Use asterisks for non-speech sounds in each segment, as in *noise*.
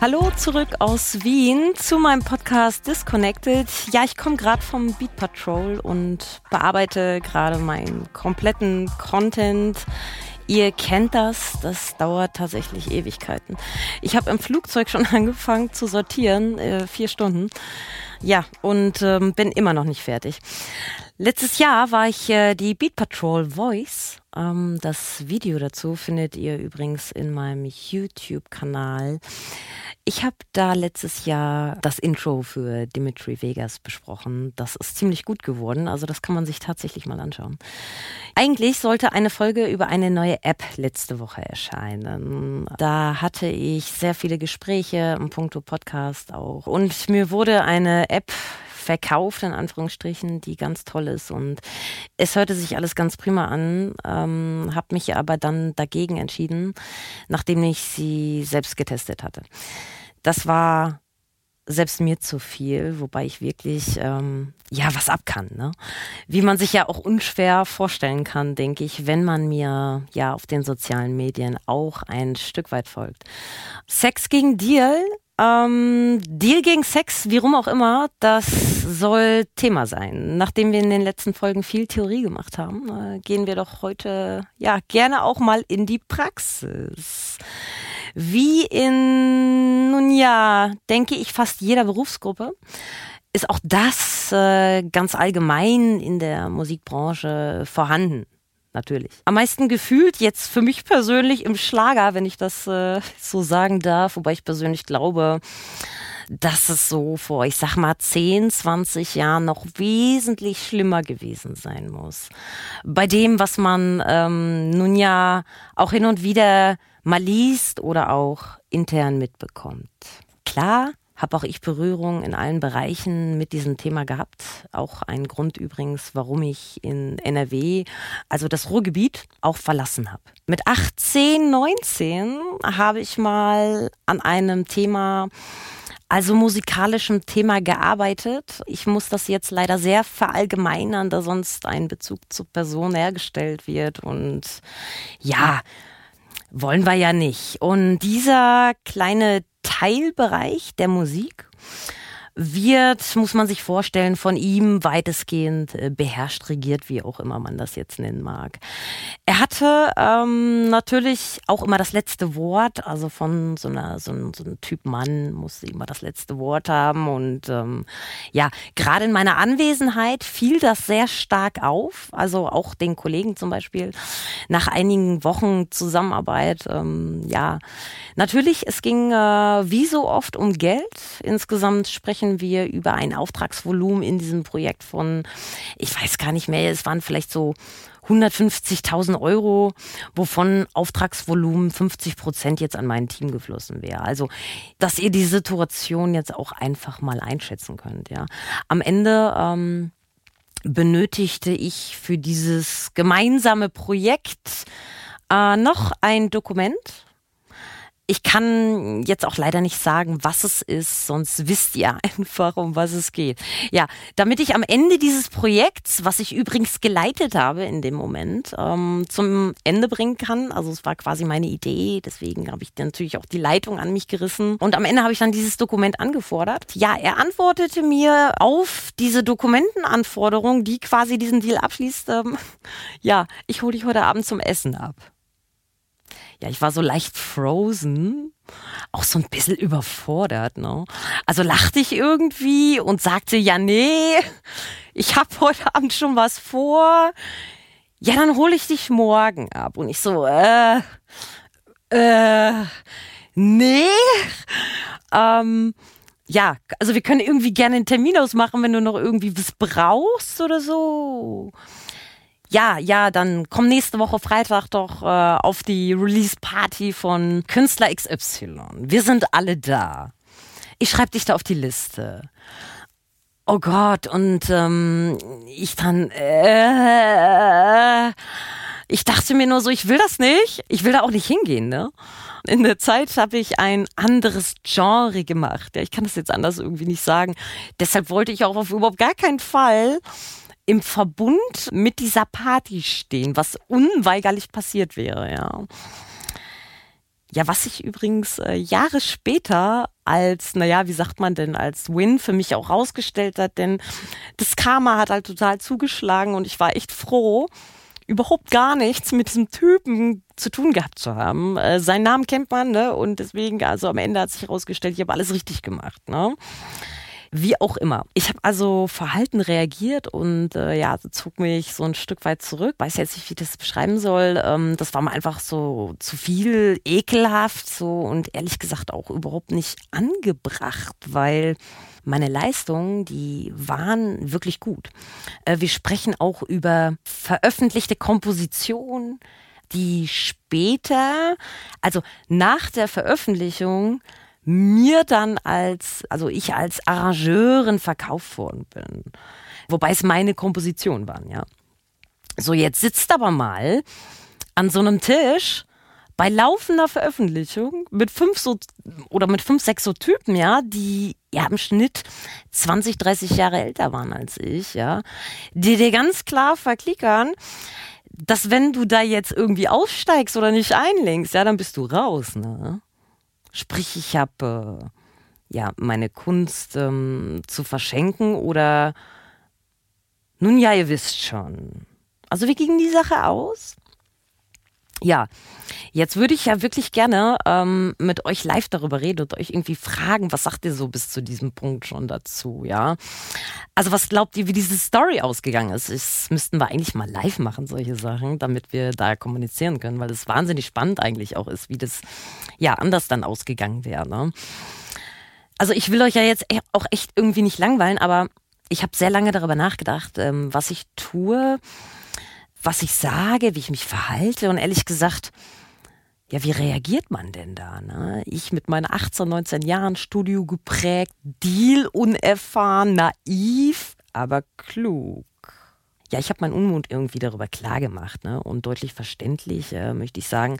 Hallo zurück aus Wien zu meinem Podcast Disconnected. Ja, ich komme gerade vom Beat Patrol und bearbeite gerade meinen kompletten Content. Ihr kennt das, das dauert tatsächlich Ewigkeiten. Ich habe im Flugzeug schon *laughs* angefangen zu sortieren, äh, vier Stunden. Ja, und ähm, bin immer noch nicht fertig. Letztes Jahr war ich äh, die Beat Patrol Voice. Ähm, das Video dazu findet ihr übrigens in meinem YouTube-Kanal. Ich habe da letztes Jahr das Intro für Dimitri Vegas besprochen. Das ist ziemlich gut geworden, also das kann man sich tatsächlich mal anschauen. Eigentlich sollte eine Folge über eine neue App letzte Woche erscheinen. Da hatte ich sehr viele Gespräche im Punkto Podcast auch. Und mir wurde eine App verkauft, in Anführungsstrichen, die ganz toll ist. Und es hörte sich alles ganz prima an, ähm, habe mich aber dann dagegen entschieden, nachdem ich sie selbst getestet hatte. Das war selbst mir zu viel, wobei ich wirklich ähm, ja was ab kann. Ne? Wie man sich ja auch unschwer vorstellen kann, denke ich, wenn man mir ja auf den sozialen Medien auch ein Stück weit folgt. Sex gegen Deal ähm, Deal gegen Sex, wie rum auch immer, das soll Thema sein. Nachdem wir in den letzten Folgen viel Theorie gemacht haben, äh, gehen wir doch heute ja gerne auch mal in die Praxis. Wie in, nun ja, denke ich, fast jeder Berufsgruppe ist auch das äh, ganz allgemein in der Musikbranche vorhanden natürlich. Am meisten gefühlt jetzt für mich persönlich im Schlager, wenn ich das äh, so sagen darf, wobei ich persönlich glaube, dass es so vor, ich sag mal, 10, 20 Jahren noch wesentlich schlimmer gewesen sein muss. Bei dem, was man ähm, nun ja auch hin und wieder mal liest oder auch intern mitbekommt. Klar, habe auch ich Berührung in allen Bereichen mit diesem Thema gehabt. Auch ein Grund übrigens, warum ich in NRW, also das Ruhrgebiet, auch verlassen habe. Mit 18, 19 habe ich mal an einem Thema also musikalischem Thema gearbeitet. Ich muss das jetzt leider sehr verallgemeinern, da sonst ein Bezug zur Person hergestellt wird. Und ja, wollen wir ja nicht. Und dieser kleine Teilbereich der Musik wird, muss man sich vorstellen, von ihm weitestgehend äh, beherrscht, regiert, wie auch immer man das jetzt nennen mag. Er hatte ähm, natürlich auch immer das letzte Wort, also von so einer so, ein, so einem Typ Mann musste immer das letzte Wort haben und ähm, ja, gerade in meiner Anwesenheit fiel das sehr stark auf, also auch den Kollegen zum Beispiel nach einigen Wochen Zusammenarbeit, ähm, ja, natürlich, es ging äh, wie so oft um Geld. Insgesamt sprechen sprechen wir über ein Auftragsvolumen in diesem Projekt von, ich weiß gar nicht mehr, es waren vielleicht so 150.000 Euro, wovon Auftragsvolumen 50 Prozent jetzt an mein Team geflossen wäre. Also, dass ihr die Situation jetzt auch einfach mal einschätzen könnt. Ja, am Ende ähm, benötigte ich für dieses gemeinsame Projekt äh, noch ein Dokument ich kann jetzt auch leider nicht sagen, was es ist, sonst wisst ihr *laughs* einfach, um was es geht. Ja, damit ich am Ende dieses Projekts, was ich übrigens geleitet habe in dem Moment, ähm, zum Ende bringen kann. Also es war quasi meine Idee, deswegen habe ich natürlich auch die Leitung an mich gerissen. Und am Ende habe ich dann dieses Dokument angefordert. Ja, er antwortete mir auf diese Dokumentenanforderung, die quasi diesen Deal abschließt. Ähm, *laughs* ja, ich hole dich heute Abend zum Essen ab ja, ich war so leicht frozen, auch so ein bisschen überfordert, ne? Also lachte ich irgendwie und sagte, ja, nee, ich habe heute Abend schon was vor. Ja, dann hole ich dich morgen ab. Und ich so, äh, äh, nee. Ähm, ja, also wir können irgendwie gerne einen Termin ausmachen, wenn du noch irgendwie was brauchst oder so ja, ja, dann komm nächste Woche Freitag doch äh, auf die Release-Party von Künstler XY. Wir sind alle da. Ich schreibe dich da auf die Liste. Oh Gott, und ähm, ich dann, äh, ich dachte mir nur so, ich will das nicht. Ich will da auch nicht hingehen, ne? In der Zeit habe ich ein anderes Genre gemacht. Ja, ich kann das jetzt anders irgendwie nicht sagen. Deshalb wollte ich auch auf überhaupt gar keinen Fall im Verbund mit dieser Party stehen, was unweigerlich passiert wäre, ja. Ja, was sich übrigens äh, Jahre später als, naja, wie sagt man denn, als Win für mich auch rausgestellt hat, denn das Karma hat halt total zugeschlagen und ich war echt froh, überhaupt gar nichts mit diesem Typen zu tun gehabt zu haben. Äh, seinen Namen kennt man, ne? Und deswegen, also am Ende hat sich herausgestellt, ich habe alles richtig gemacht, ne? Wie auch immer. Ich habe also verhalten reagiert und äh, ja, zog mich so ein Stück weit zurück. Weiß jetzt nicht, wie ich das beschreiben soll. Ähm, das war mir einfach so zu viel, ekelhaft so und ehrlich gesagt auch überhaupt nicht angebracht, weil meine Leistungen, die waren wirklich gut. Äh, wir sprechen auch über veröffentlichte Kompositionen, die später, also nach der Veröffentlichung, mir dann als, also ich als Arrangeurin verkauft worden bin. Wobei es meine Kompositionen waren, ja. So, jetzt sitzt aber mal an so einem Tisch bei laufender Veröffentlichung mit fünf so oder mit fünf, sechs so Typen, ja, die ja im Schnitt 20, 30 Jahre älter waren als ich, ja, die dir ganz klar verklickern, dass wenn du da jetzt irgendwie aussteigst oder nicht einlenkst, ja, dann bist du raus, ne? Sprich, ich habe äh, ja meine Kunst ähm, zu verschenken oder nun ja, ihr wisst schon. Also wie ging die Sache aus? Ja, jetzt würde ich ja wirklich gerne ähm, mit euch live darüber reden und euch irgendwie fragen, was sagt ihr so bis zu diesem Punkt schon dazu, ja? Also was glaubt ihr, wie diese Story ausgegangen ist? Das müssten wir eigentlich mal live machen, solche Sachen, damit wir da kommunizieren können, weil es wahnsinnig spannend eigentlich auch ist, wie das ja anders dann ausgegangen wäre. Ne? Also ich will euch ja jetzt e-, auch echt irgendwie nicht langweilen, aber ich habe sehr lange darüber nachgedacht, ähm, was ich tue was ich sage, wie ich mich verhalte und ehrlich gesagt, ja, wie reagiert man denn da? Ne? Ich mit meinen 18, 19 Jahren, Studio geprägt, Deal unerfahren, naiv, aber klug. Ja, ich habe meinen Unmut irgendwie darüber klar gemacht ne? und deutlich verständlich äh, möchte ich sagen,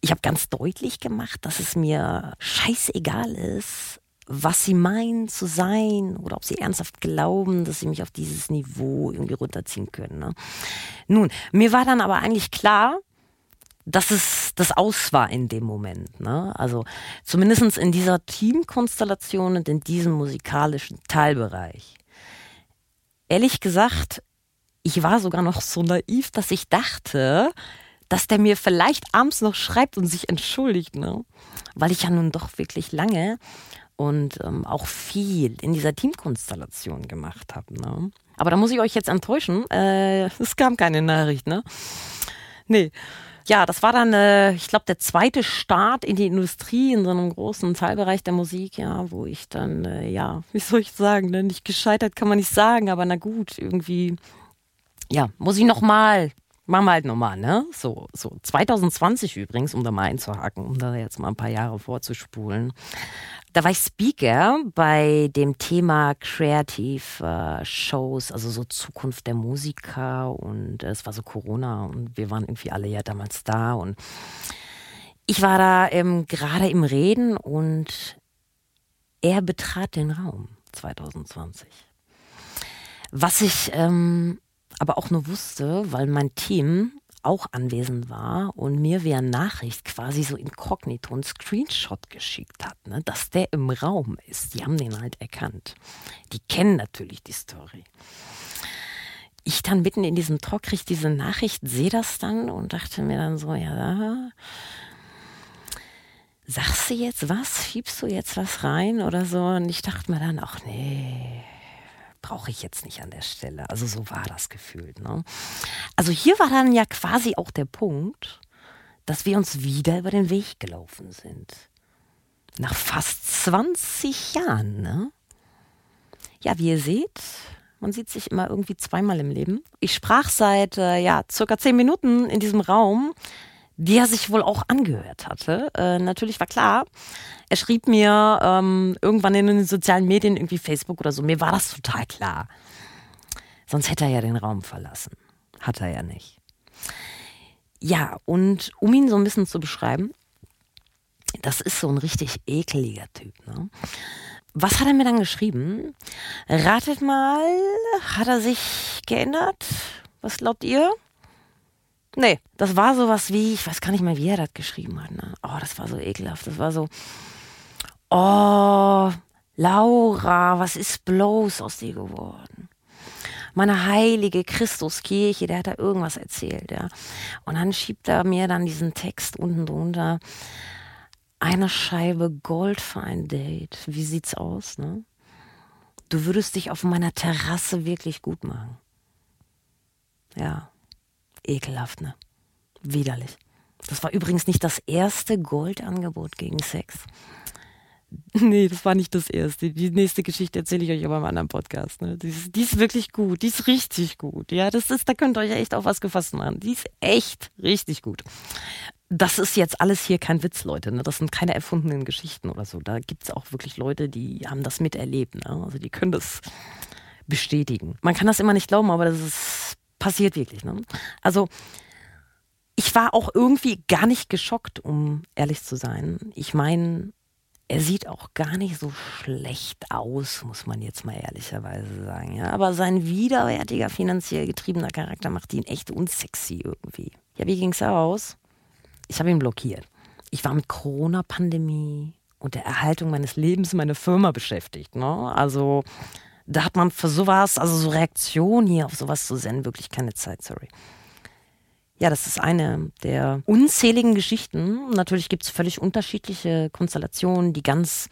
ich habe ganz deutlich gemacht, dass es mir scheißegal ist, was sie meinen zu sein oder ob sie ernsthaft glauben, dass sie mich auf dieses Niveau irgendwie runterziehen können. Ne? Nun, mir war dann aber eigentlich klar, dass es das Aus war in dem Moment. Ne? Also zumindest in dieser Teamkonstellation und in diesem musikalischen Teilbereich. Ehrlich gesagt, ich war sogar noch so naiv, dass ich dachte, dass der mir vielleicht abends noch schreibt und sich entschuldigt, ne? Weil ich ja nun doch wirklich lange und ähm, auch viel in dieser Teamkonstellation gemacht habe. Ne? Aber da muss ich euch jetzt enttäuschen. Äh, *laughs* es kam keine Nachricht, ne? Nee. Ja, das war dann, äh, ich glaube, der zweite Start in die Industrie, in so einem großen Teilbereich der Musik, ja, wo ich dann, äh, ja, *laughs* wie soll ich sagen, ne? nicht gescheitert kann man nicht sagen, aber na gut, irgendwie, ja, muss ich nochmal machen wir halt nochmal, ne? So, so 2020 übrigens, um da mal einzuhaken, um da jetzt mal ein paar Jahre vorzuspulen. Da war ich Speaker bei dem Thema Creative äh, Shows, also so Zukunft der Musiker und äh, es war so Corona und wir waren irgendwie alle ja damals da und ich war da ähm, gerade im Reden und er betrat den Raum 2020. Was ich ähm, aber auch nur wusste, weil mein Team auch anwesend war und mir via Nachricht quasi so inkognito einen Screenshot geschickt hat, ne, dass der im Raum ist. Die haben den halt erkannt. Die kennen natürlich die Story. Ich dann mitten in diesem Talk kriege diese Nachricht, sehe das dann und dachte mir dann so, ja, sagst du jetzt was? Schiebst du jetzt was rein oder so? Und ich dachte mir dann, ach nee, brauche ich jetzt nicht an der Stelle. Also so war das gefühlt. Ne? Also hier war dann ja quasi auch der Punkt, dass wir uns wieder über den Weg gelaufen sind. Nach fast 20 Jahren, ne? Ja, wie ihr seht, man sieht sich immer irgendwie zweimal im Leben. Ich sprach seit äh, ja circa zehn Minuten in diesem Raum die er sich wohl auch angehört hatte. Äh, natürlich war klar, er schrieb mir ähm, irgendwann in den sozialen Medien, irgendwie Facebook oder so, mir war das total klar. Sonst hätte er ja den Raum verlassen. Hat er ja nicht. Ja, und um ihn so ein bisschen zu beschreiben, das ist so ein richtig ekeliger Typ. Ne? Was hat er mir dann geschrieben? Ratet mal, hat er sich geändert? Was glaubt ihr? Nee, das war sowas wie, ich weiß gar nicht mehr, wie er das geschrieben hat. Ne? Oh, das war so ekelhaft. Das war so, oh, Laura, was ist bloß aus dir geworden? Meine heilige Christuskirche, der hat da irgendwas erzählt, ja. Und dann schiebt er mir dann diesen Text unten drunter eine Scheibe Gold für ein Date. Wie sieht's aus, ne? Du würdest dich auf meiner Terrasse wirklich gut machen. Ja, ekelhaft, ne? Widerlich. Das war übrigens nicht das erste Goldangebot gegen Sex. *laughs* Nee, das war nicht das erste. Die nächste Geschichte erzähle ich euch aber im anderen Podcast. Ne? Die, ist, die, ist, wirklich gut. Die ist richtig gut. Ja, das ist, da könnt ihr euch echt auf was gefasst machen. Die ist echt richtig gut das ist jetzt alles hier kein Witz, Leute. Ne? Das sind keine erfundenen Geschichten oder so. Da gibt es auch wirklich Leute, die haben das miterlebt. Ne? Also die können das bestätigen. Man kann das immer nicht glauben, aber das ist passiert wirklich. Ne? Also ich war auch irgendwie gar nicht geschockt, um ehrlich zu sein. Ich meine, er sieht auch gar nicht so schlecht aus, muss man jetzt mal ehrlicherweise sagen. Ja? Aber sein widerwärtiger, finanziell getriebener Charakter macht ihn echt unsexy irgendwie. Ja, wie ging's aus? Ich habe ihn blockiert. Ich war mit Corona-Pandemie und der Erhaltung meines Lebens meine Firma beschäftigt. Ne? Also da hat man für sowas, also so Reaktionen hier auf sowas zu senden, wirklich keine Zeit, sorry. Ja, das ist eine der unzähligen Geschichten. Natürlich gibt es völlig unterschiedliche Konstellationen. Die ganz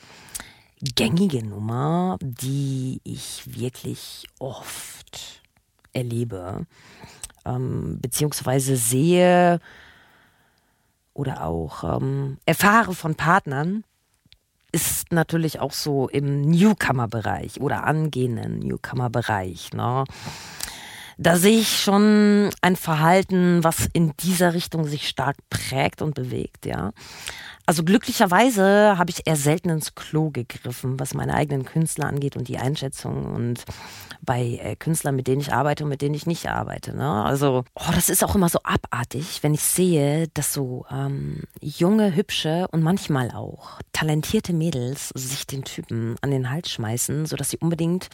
gängige Nummer, die ich wirklich oft erlebe, ähm, beziehungsweise sehe, oder auch ähm, erfahre von Partnern, ist natürlich auch so im Newcomer-Bereich oder angehenden Newcomer-Bereich. Ne? Da sehe ich schon ein Verhalten, was in dieser Richtung sich stark prägt und bewegt, ja. Also glücklicherweise habe ich eher selten ins Klo gegriffen, was meine eigenen Künstler angeht und die Einschätzung und bei äh, Künstlern, mit denen ich arbeite und mit denen ich nicht arbeite. Ne? Also, oh, das ist auch immer so abartig, wenn ich sehe, dass so ähm, junge, hübsche und manchmal auch talentierte Mädels sich den Typen an den Hals schmeißen, sodass sie unbedingt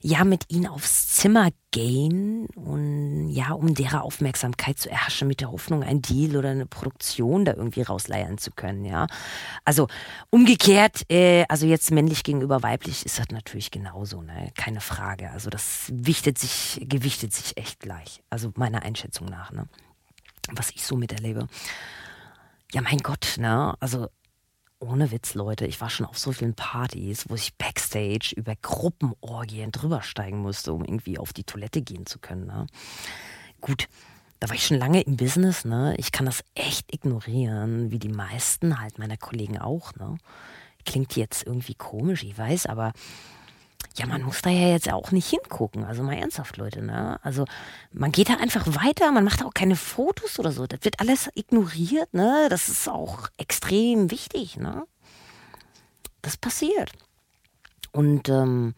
ja mit ihnen aufs Zimmer gehen und ja, um deren Aufmerksamkeit zu erhaschen, mit der Hoffnung, ein Deal oder eine Produktion da irgendwie rausleiern zu können, ja. Also umgekehrt, äh, also jetzt männlich gegenüber weiblich ist das natürlich genauso, ne? Keine Frage. Also das wichtet sich, gewichtet sich echt gleich. Also meiner Einschätzung nach, ne? Was ich so miterlebe. Ja, mein Gott, ne? Also ohne Witz, Leute, ich war schon auf so vielen Partys, wo ich backstage über Gruppenorgien drübersteigen musste, um irgendwie auf die Toilette gehen zu können. Ne? Gut, da war ich schon lange im Business, ne? Ich kann das echt ignorieren, wie die meisten halt meiner Kollegen auch, ne? Klingt jetzt irgendwie komisch, ich weiß, aber ja, man muss da ja jetzt auch nicht hingucken. Also mal ernsthaft, Leute. Ne? Also man geht da einfach weiter, man macht auch keine Fotos oder so. Das wird alles ignoriert. Ne? Das ist auch extrem wichtig. Ne? Das passiert. Und ähm,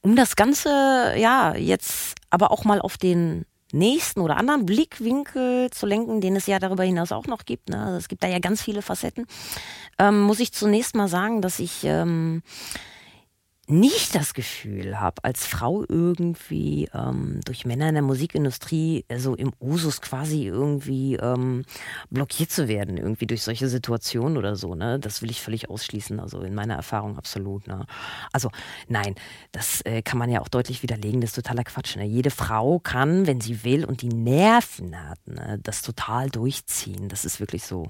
um das Ganze, ja, jetzt aber auch mal auf den nächsten oder anderen Blickwinkel zu lenken, den es ja darüber hinaus auch noch gibt. Ne? Also es gibt da ja ganz viele Facetten. Ähm, muss ich zunächst mal sagen, dass ich ähm, nicht das Gefühl habe, als Frau irgendwie ähm, durch Männer in der Musikindustrie äh, so im Usus quasi irgendwie ähm, blockiert zu werden, irgendwie durch solche Situationen oder so, ne? Das will ich völlig ausschließen, also in meiner Erfahrung absolut, ne? Also nein, das äh, kann man ja auch deutlich widerlegen, das ist totaler Quatsch, ne? Jede Frau kann, wenn sie will und die Nerven hat, ne, das total durchziehen, das ist wirklich so.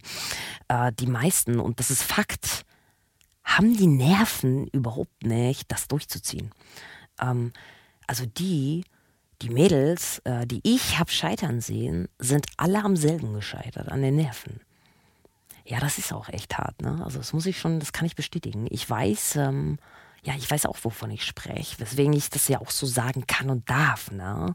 Äh, die meisten, und das ist Fakt, haben die Nerven überhaupt nicht, das durchzuziehen. Ähm, also die, die Mädels, äh, die ich habe scheitern sehen, sind alle am selben gescheitert, an den Nerven. Ja, das ist auch echt hart, ne? Also das muss ich schon, das kann ich bestätigen. Ich weiß, ähm, ja, ich weiß auch, wovon ich spreche, weswegen ich das ja auch so sagen kann und darf, ne?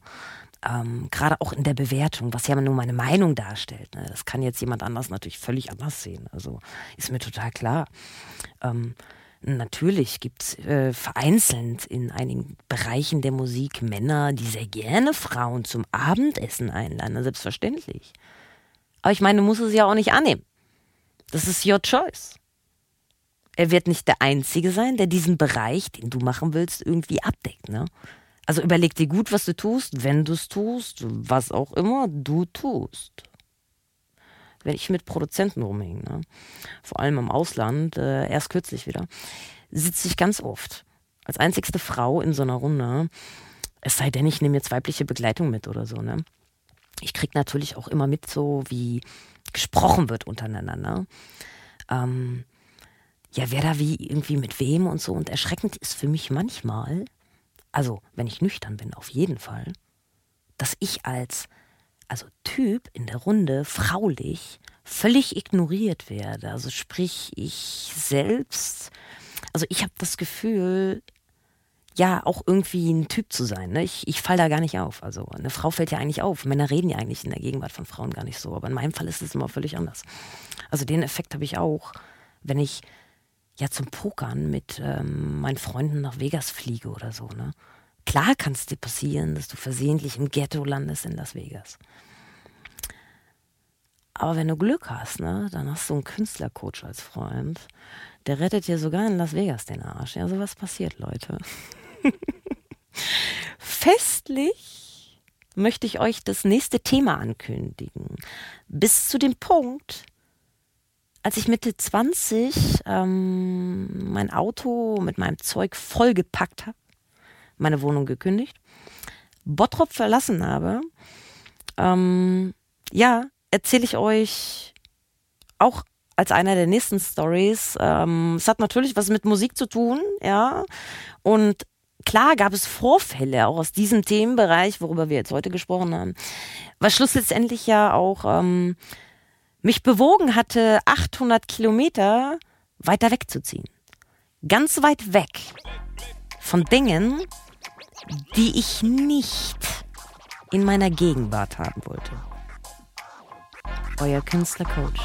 Ähm, gerade auch in der Bewertung, was ja nur meine Meinung darstellt. Ne? Das kann jetzt jemand anders natürlich völlig anders sehen. Also ist mir total klar. Ähm, Natürlich gibt es äh, vereinzelt in einigen Bereichen der Musik Männer, die sehr gerne Frauen zum Abendessen einladen, selbstverständlich. Aber ich meine, du musst es ja auch nicht annehmen. Das ist your choice. Er wird nicht der Einzige sein, der diesen Bereich, den du machen willst, irgendwie abdeckt. Ne? Also überleg dir gut, was du tust, wenn du es tust, was auch immer du tust. Wenn ich mit Produzenten rumhänge, ne? vor allem im Ausland, äh, erst kürzlich wieder, sitze ich ganz oft als einzigste Frau in so einer Runde. Es sei denn, ich nehme jetzt weibliche Begleitung mit oder so. Ne? Ich kriege natürlich auch immer mit, so wie gesprochen wird untereinander. Ne? Ähm, ja, wer da wie irgendwie mit wem und so. Und erschreckend ist für mich manchmal, also wenn ich nüchtern bin, auf jeden Fall, dass ich als also Typ in der Runde, fraulich, völlig ignoriert werde. Also sprich, ich selbst, also ich habe das Gefühl, ja, auch irgendwie ein Typ zu sein. Ne? Ich, ich falle da gar nicht auf. Also eine Frau fällt ja eigentlich auf. Männer reden ja eigentlich in der Gegenwart von Frauen gar nicht so. Aber in meinem Fall ist es immer völlig anders. Also den Effekt habe ich auch, wenn ich ja zum Pokern mit ähm, meinen Freunden nach Vegas fliege oder so. Ne? Klar kann es dir passieren, dass du versehentlich im Ghetto landest in Las Vegas. Aber wenn du Glück hast, ne, dann hast du einen Künstlercoach als Freund. Der rettet dir sogar in Las Vegas den Arsch. Ja, sowas passiert, Leute. *laughs* Festlich möchte ich euch das nächste Thema ankündigen. Bis zu dem Punkt, als ich Mitte 20 ähm, mein Auto mit meinem Zeug vollgepackt habe, meine Wohnung gekündigt, Bottrop verlassen habe, ähm, ja, erzähle ich euch auch als einer der nächsten Stories. Ähm, es hat natürlich was mit Musik zu tun, ja. Und klar gab es Vorfälle auch aus diesem Themenbereich, worüber wir jetzt heute gesprochen haben, was schlussendlich ja auch ähm, mich bewogen hatte, 800 Kilometer weiter wegzuziehen. Ganz weit weg von Dingen, die ich nicht in meiner Gegenwart haben wollte. Euer Künstlercoach.